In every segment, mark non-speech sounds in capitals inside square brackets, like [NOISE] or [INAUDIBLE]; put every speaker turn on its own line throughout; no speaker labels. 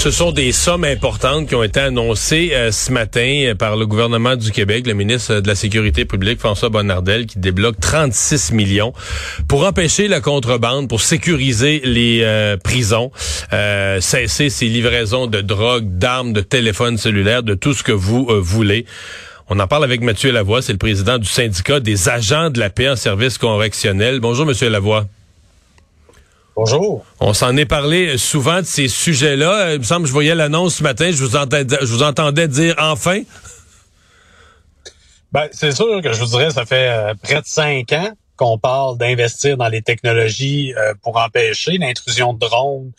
Ce sont des sommes importantes qui ont été annoncées euh, ce matin euh, par le gouvernement du Québec, le ministre de la Sécurité publique, François Bonnardel, qui débloque 36 millions pour empêcher la contrebande, pour sécuriser les euh, prisons, cesser ces livraisons de drogue, d'armes, de téléphones cellulaires, de tout ce que vous voulez. On en parle avec Mathieu Lavoie, c'est le président du syndicat des agents de la paix en service correctionnel. Bonjour, Monsieur Lavoie.
Bonjour.
On s'en est parlé souvent de ces sujets-là. Il me semble que je voyais l'annonce ce matin, je vous, entendais, je vous entendais dire enfin.
Ben, c'est sûr que je vous dirais, ça fait euh, près de cinq ans qu'on parle d'investir dans les technologies euh, pour empêcher l'intrusion de drones,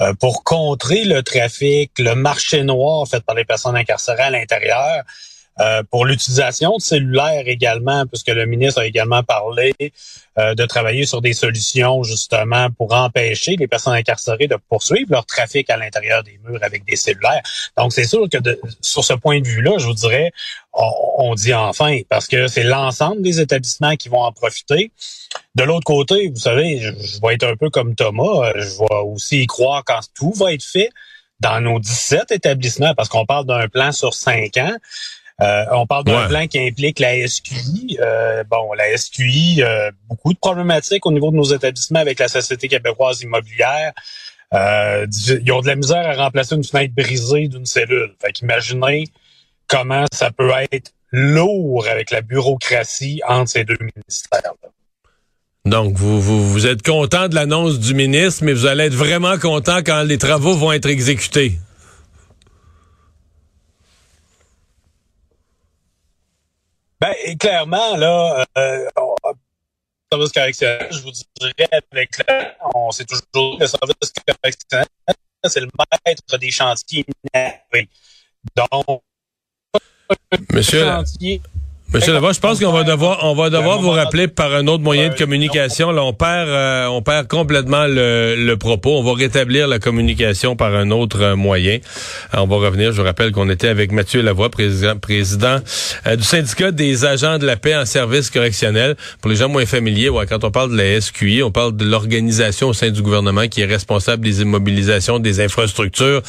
euh, pour contrer le trafic, le marché noir fait par les personnes incarcérées à l'intérieur. Euh, pour l'utilisation de cellulaires également, puisque le ministre a également parlé euh, de travailler sur des solutions justement pour empêcher les personnes incarcérées de poursuivre leur trafic à l'intérieur des murs avec des cellulaires. Donc c'est sûr que de, sur ce point de vue-là, je vous dirais, on, dit enfin, parce que c'est l'ensemble des établissements qui vont en profiter. De l'autre côté, vous savez, je, je vais être un peu comme Thomas, je vais aussi y croire quand tout va être fait dans nos 17 établissements, parce qu'on parle d'un plan sur cinq ans. Euh, on parle d'un plan qui implique la SQI. Euh, bon, la SQI, euh, beaucoup de problématiques au niveau de nos établissements avec la Société québécoise immobilière. ils ont de la misère à remplacer une fenêtre brisée d'une cellule. Fait qu'imaginez comment ça peut être lourd avec la bureaucratie entre ces deux ministères. -là.
Donc, vous, vous, vous êtes content de l'annonce du ministre, mais vous allez être vraiment content quand les travaux vont être exécutés.
Ben, clairement, là, euh, service correctionnel, je vous dirais avec on sait toujours que le service correctionnel, c'est le maître des chantiers Donc,
Monsieur, Monsieur Lavoie, je pense qu'on va devoir, on va devoir vous rappeler par un autre moyen de communication. Là, on perd, euh, on perd complètement le, le, propos. On va rétablir la communication par un autre euh, moyen. on va revenir. Je vous rappelle qu'on était avec Mathieu Lavoie, président, président euh, du syndicat des agents de la paix en service correctionnel. Pour les gens moins familiers, ouais, quand on parle de la SQI, on parle de l'organisation au sein du gouvernement qui est responsable des immobilisations, des infrastructures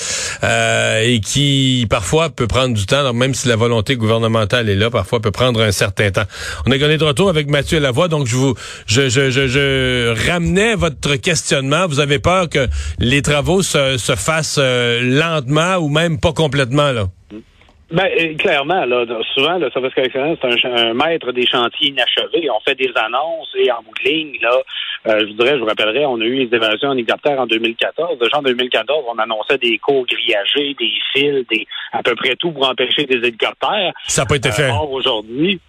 et qui parfois peut prendre du temps. Alors, même si la volonté gouvernementale est là, parfois peut prendre un certain temps. On est gagné de retour avec Mathieu Lavoie, donc je vous, je, je, je, je ramenais votre questionnement. Vous avez peur que les travaux se, se fassent euh, lentement ou même pas complètement, là?
Ben, euh, clairement, là, souvent, le service correctionnel, c'est un, maître des chantiers inachevés. On fait des annonces et en bout de ligne, là, euh, je vous dirais, je vous rappellerai, on a eu les évaluations en hélicoptère en 2014. Déjà en 2014, on annonçait des cours grillagés, des fils, des à peu près tout pour empêcher des hélicoptères.
Ça n'a pas été fait.
Or, aujourd'hui,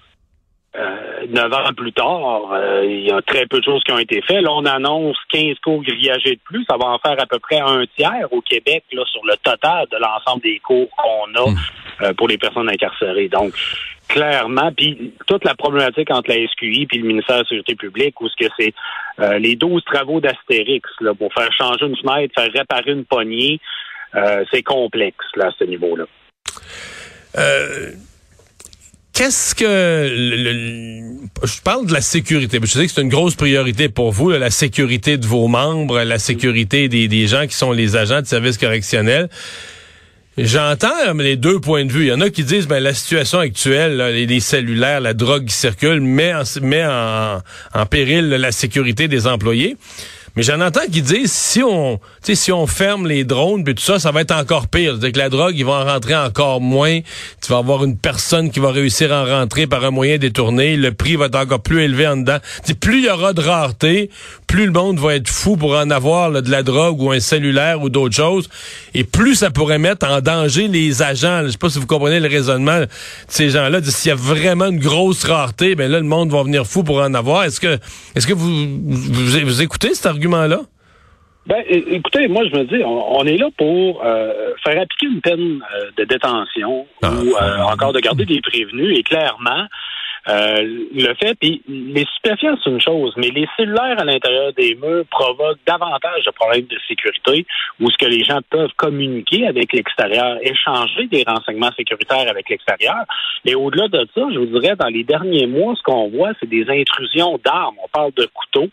euh, neuf ans plus tard, il y a très peu de choses qui ont été faites. Là, on annonce 15 cours grillagés de plus. Ça va en faire à peu près un tiers au Québec là, sur le total de l'ensemble des cours qu'on a. Hmm. Euh, pour les personnes incarcérées. Donc, clairement, puis toute la problématique entre la SQI puis le ministère de la Sécurité publique, où ce que c'est euh, les 12 travaux d'Astérix là, pour faire changer une fenêtre, faire réparer une poignée, euh, c'est complexe là, à ce niveau-là.
Qu'est-ce que je parle de la sécurité. Je sais que c'est une grosse priorité pour vous, la sécurité de vos membres, la sécurité des, des gens qui sont les agents de services correctionnels. J'entends les deux points de vue. Il y en a qui disent ben la situation actuelle, les, cellulaires, la drogue qui circule, met met en péril la sécurité des employés. Mais j'en entends qui disent si on, si on ferme les drones puis tout ça, ça va être encore pire. C'est-à-dire que la drogue, ils vont en rentrer encore moins. Tu vas avoir une personne qui va réussir à en rentrer par un moyen détourné. Le prix va être encore plus élevé en dedans. plus il y aura de rareté, plus le monde va être fou pour en avoir de la drogue ou un cellulaire ou d'autres choses. Et plus ça pourrait mettre en danger les agents. Je sais pas si vous comprenez le raisonnement de ces gens-là. S'il y a vraiment une grosse rareté, ben là, le monde va venir fou pour en avoir. Est-ce que, est-ce que vous, vous, vous écoutez cet argument? là
Ben, écoutez, moi, je me dis, on, est là pour euh, faire appliquer une peine euh, de détention ah. ou euh, encore de garder des prévenus. Et clairement, Euh, le fait, les stupéfiants, c'est une chose, mais les cellulaires à l'intérieur des murs provoquent davantage de problèmes de sécurité où ce que les gens peuvent communiquer avec l'extérieur, échanger des renseignements sécuritaires avec l'extérieur. Et au-delà de ça, je vous dirais, dans les derniers mois, ce qu'on voit, c'est des intrusions d'armes. On parle de couteaux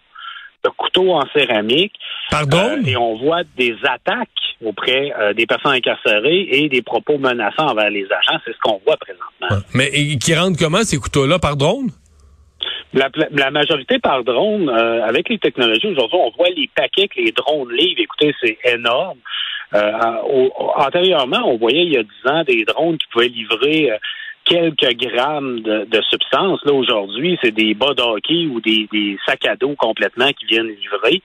de couteaux en céramique.
Pardon? Euh,
et on voit des attaques auprès euh, des personnes incarcérées et des propos menaçants envers les agents. C'est ce qu'on voit présentement.
Mais qui rentrent comment ces couteaux-là? Par drone?
La, majorité par drone, euh, avec les technologies aujourd'hui, on voit les paquets que les drones livrent. Écoutez, c'est énorme. antérieurement, on voyait il y a 10 ans des drones qui pouvaient livrer quelques grammes de, de substances. Là, aujourd'hui, c'est des bas d'hockey ou des, des, sacs à dos complètement qui viennent livrer.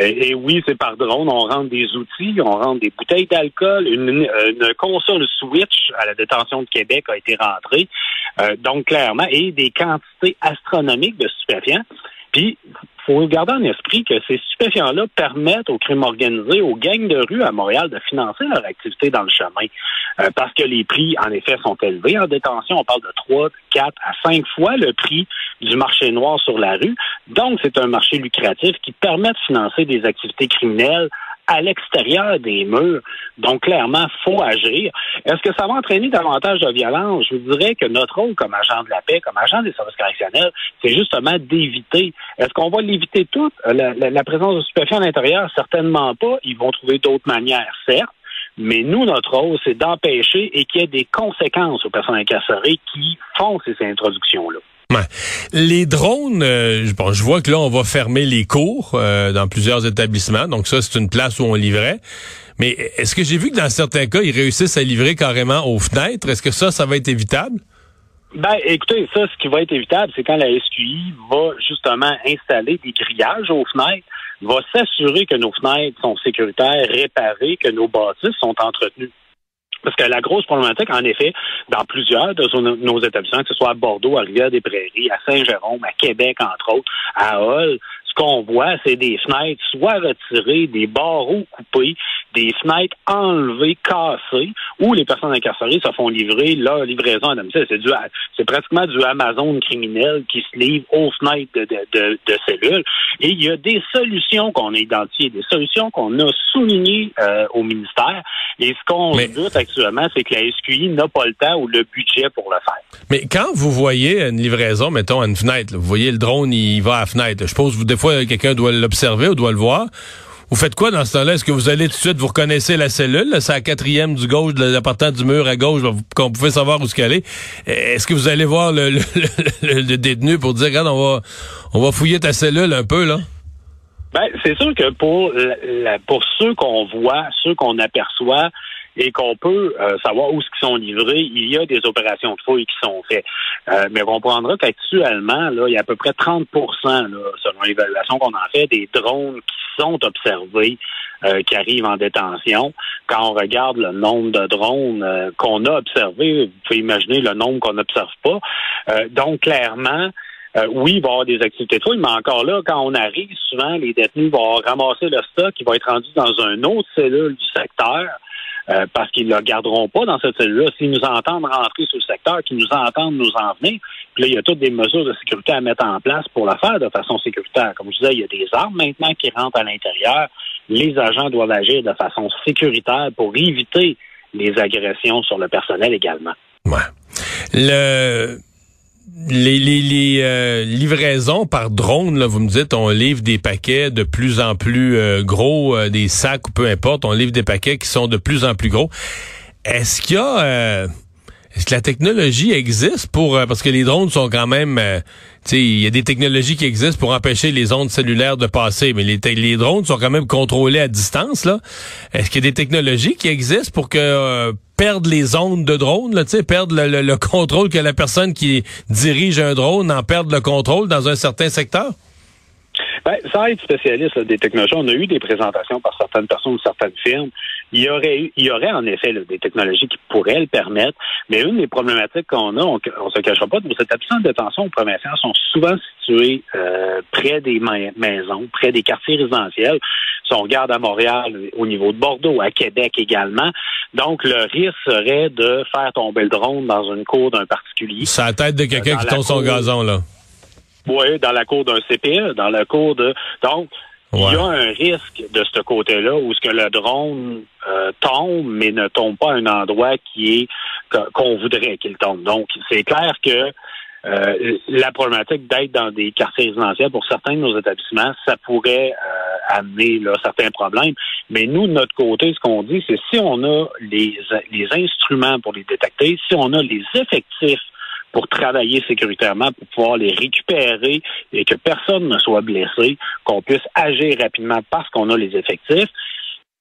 Et, oui, c'est par drone. On rentre des outils, on rentre des bouteilles d'alcool. Une, une, console Switch à la détention de Québec a été rentrée. Euh, donc, clairement, et des quantités astronomiques de stupéfiants. Puis, faut garder en esprit que ces stupéfiants-là permettent aux crimes organisés, aux gangs de rue à Montréal de financer leur activité dans le chemin. Euh, parce que les prix, en effet, sont élevés en détention. On parle de 3, 4 à 5 fois le prix du marché noir sur la rue. Donc, c'est un marché lucratif qui permet de financer des activités criminelles à l'extérieur des murs. Donc, clairement, faut agir. Est-ce que ça va entraîner davantage de violence? Je vous dirais que notre rôle comme agent de la paix, comme agent des services correctionnels, c'est justement d'éviter. Est-ce qu'on va l'éviter toute? La, la, présence de stupéfiants à l'intérieur? Certainement pas. Ils vont trouver d'autres manières, certes. Mais nous, notre rôle, c'est d'empêcher et qu'il y ait des conséquences aux personnes incarcérées qui font ces introductions-là.
Les drones, euh, bon, je vois que là, on va fermer les cours euh, dans plusieurs établissements. Donc ça, c'est une place où on livrait. Mais est-ce que j'ai vu que dans certains cas, ils réussissent à livrer carrément aux fenêtres? Est-ce que ça, ça va être évitable?
Ben, écoutez, ça, ce qui va être évitable, c'est quand la SQI va justement installer des grillages aux fenêtres, va s'assurer que nos fenêtres sont sécuritaires, réparées, que nos bâtisses sont entretenues. Parce que la grosse problématique, en effet, dans plusieurs de nos établissements, que ce soit à Bordeaux, à Rivière-des-Prairies, à Saint-Jérôme, à Québec, entre autres, à Hall, ce qu'on voit, c'est des fenêtres soit retirées, des barreaux coupés, des fenêtres enlevées, cassées, où les personnes incarcérées se font livrer leur livraison à domicile. C'est, du, c'est pratiquement du Amazon criminel qui se livre aux fenêtres de, de, de, cellules. Et il y a des solutions qu'on a identifiées, des solutions qu'on a soulignées euh, au ministère. Et ce qu'on doute actuellement, c'est que la SQI n'a pas le temps ou le budget pour le faire.
Mais quand vous voyez une livraison, mettons, à une fenêtre, vous voyez le drone, il va à la fenêtre. Je suppose, des fois, quelqu'un doit l'observer ou doit le voir. Vous faites quoi dans ce temps-là? Est-ce que vous allez tout de suite, vous reconnaissez la cellule? C'est la quatrième du gauche, de partant du mur à gauche, qu'on pouvait savoir où ce qu'elle est. Est-ce que vous allez voir [LAUGHS] le, le, détenu pour dire, regarde, on va, on va fouiller ta cellule un peu, là?
Ben, c'est sûr que pour, pour ceux qu'on voit, ceux qu'on aperçoit, et qu'on peut euh, savoir où ce qui sont livrés, il y a des opérations de fouille qui sont faites. Euh, mais on comprendra qu'actuellement, là, il y a à peu près 30 là, selon l'évaluation qu'on en fait, des drones qui sont observés euh, qui arrivent en détention. Quand on regarde le nombre de drones qu'on a observés, vous pouvez imaginer le nombre qu'on n'observe pas. donc, clairement, oui, il va y avoir des activités de fouille, mais encore là, quand on arrive, souvent, les détenus vont ramasser le stock qui va être rendu dans une autre cellule du secteur. Euh, parce qu'ils ne le garderont pas dans cette cellule-là. S'ils nous entendent rentrer sur le secteur, qu'ils nous entendent nous en venir, puis là, il y a toutes des mesures de sécurité à mettre en place pour le faire de façon sécuritaire. Comme je disais, il y a des armes maintenant qui rentrent à l'intérieur. Les agents doivent agir de façon sécuritaire pour éviter les agressions sur le personnel également.
Ouais. Le les, euh, livraisons par drone, là, vous me dites, on livre des paquets de plus en plus euh, gros, euh, des sacs ou peu importe, on livre des paquets qui sont de plus en plus gros. Est-ce qu'il y a est-ce que la technologie existe pour parce que les drones sont quand même il y a des technologies qui existent pour empêcher les ondes cellulaires de passer mais les, les drones sont quand même contrôlés à distance là. Est-ce qu'il y a des technologies qui existent pour que perdre les ondes de drone, là, perdre le, le, contrôle que la personne qui dirige un drone en perde le contrôle dans un certain secteur?
Ben, sans être spécialiste des technologies, on a eu des présentations par certaines personnes ou certaines firmes il y aurait il y aurait en effet des technologies qui pourraient le permettre, mais une des problématiques qu'on a, on, on se cachera pas, nos établissements de détention provinciaux sont souvent situés euh, près des maisons, près des quartiers résidentiels. Si on regarde à Montréal, au niveau de Bordeaux, à Québec également. Donc, le risque serait de faire tomber le drone dans une cour d'un particulier.
C'est la tête de quelqu'un qui tombe son gazon, là.
Oui, dans la cour d'un CPE, dans la cour de... Donc, il y a un risque de ce côté-là où ce que le drone euh, tombe, mais ne tombe pas à un endroit qui est qu'on voudrait qu'il tombe. Donc, c'est clair que euh, la problématique d'être dans des quartiers résidentiels pour certains de nos établissements, ça pourrait euh, amener là, certains problèmes. Mais nous, de notre côté, ce qu'on dit, c'est si on a les, les instruments pour les détecter, si on a les effectifs pour travailler sécuritairement, pour pouvoir les récupérer et que personne ne soit blessé, qu'on puisse agir rapidement parce qu'on a les effectifs,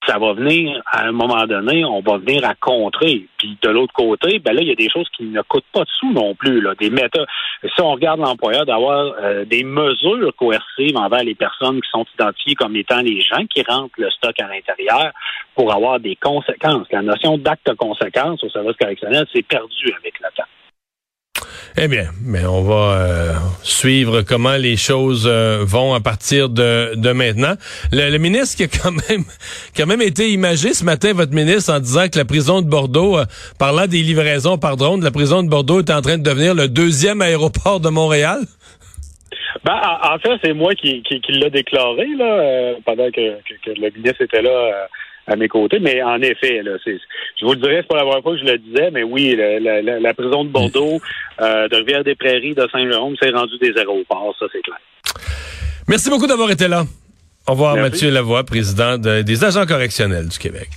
ça va venir à un moment donné, on va venir à contrer. Puis de l'autre côté, ben là, il y a des choses qui ne coûtent pas de sous non plus, là, des méthodes. Si on regarde l'employeur d'avoir euh, des mesures coercives envers les personnes qui sont identifiées comme étant les gens qui rentrent le stock à l'intérieur pour avoir des conséquences. La notion d'acte conséquence au service correctionnel, c'est perdu avec le temps.
Eh bien, mais on va euh, suivre comment les choses euh, vont à partir de, de maintenant. Le, ministre qui a quand même quand même été imagé ce matin, votre ministre, en disant que la prison de Bordeaux, euh, parlant des livraisons par drone, la prison de Bordeaux est en train de devenir le deuxième aéroport de Montréal.
Ben, en, fait, c'est moi qui, qui, l'a déclaré là, pendant que, que, le ministre était là à mes côtés. Mais en effet, là, je vous le dirais, c'est pas la première fois que je le disais, mais oui, la, prison de Bordeaux, euh, de Rivière-des-Prairies, de Saint-Jérôme, c'est rendu des aéroports, ça c'est clair.
Merci beaucoup d'avoir été là. Au revoir, Mathieu Lavoie, président des agents correctionnels du Québec.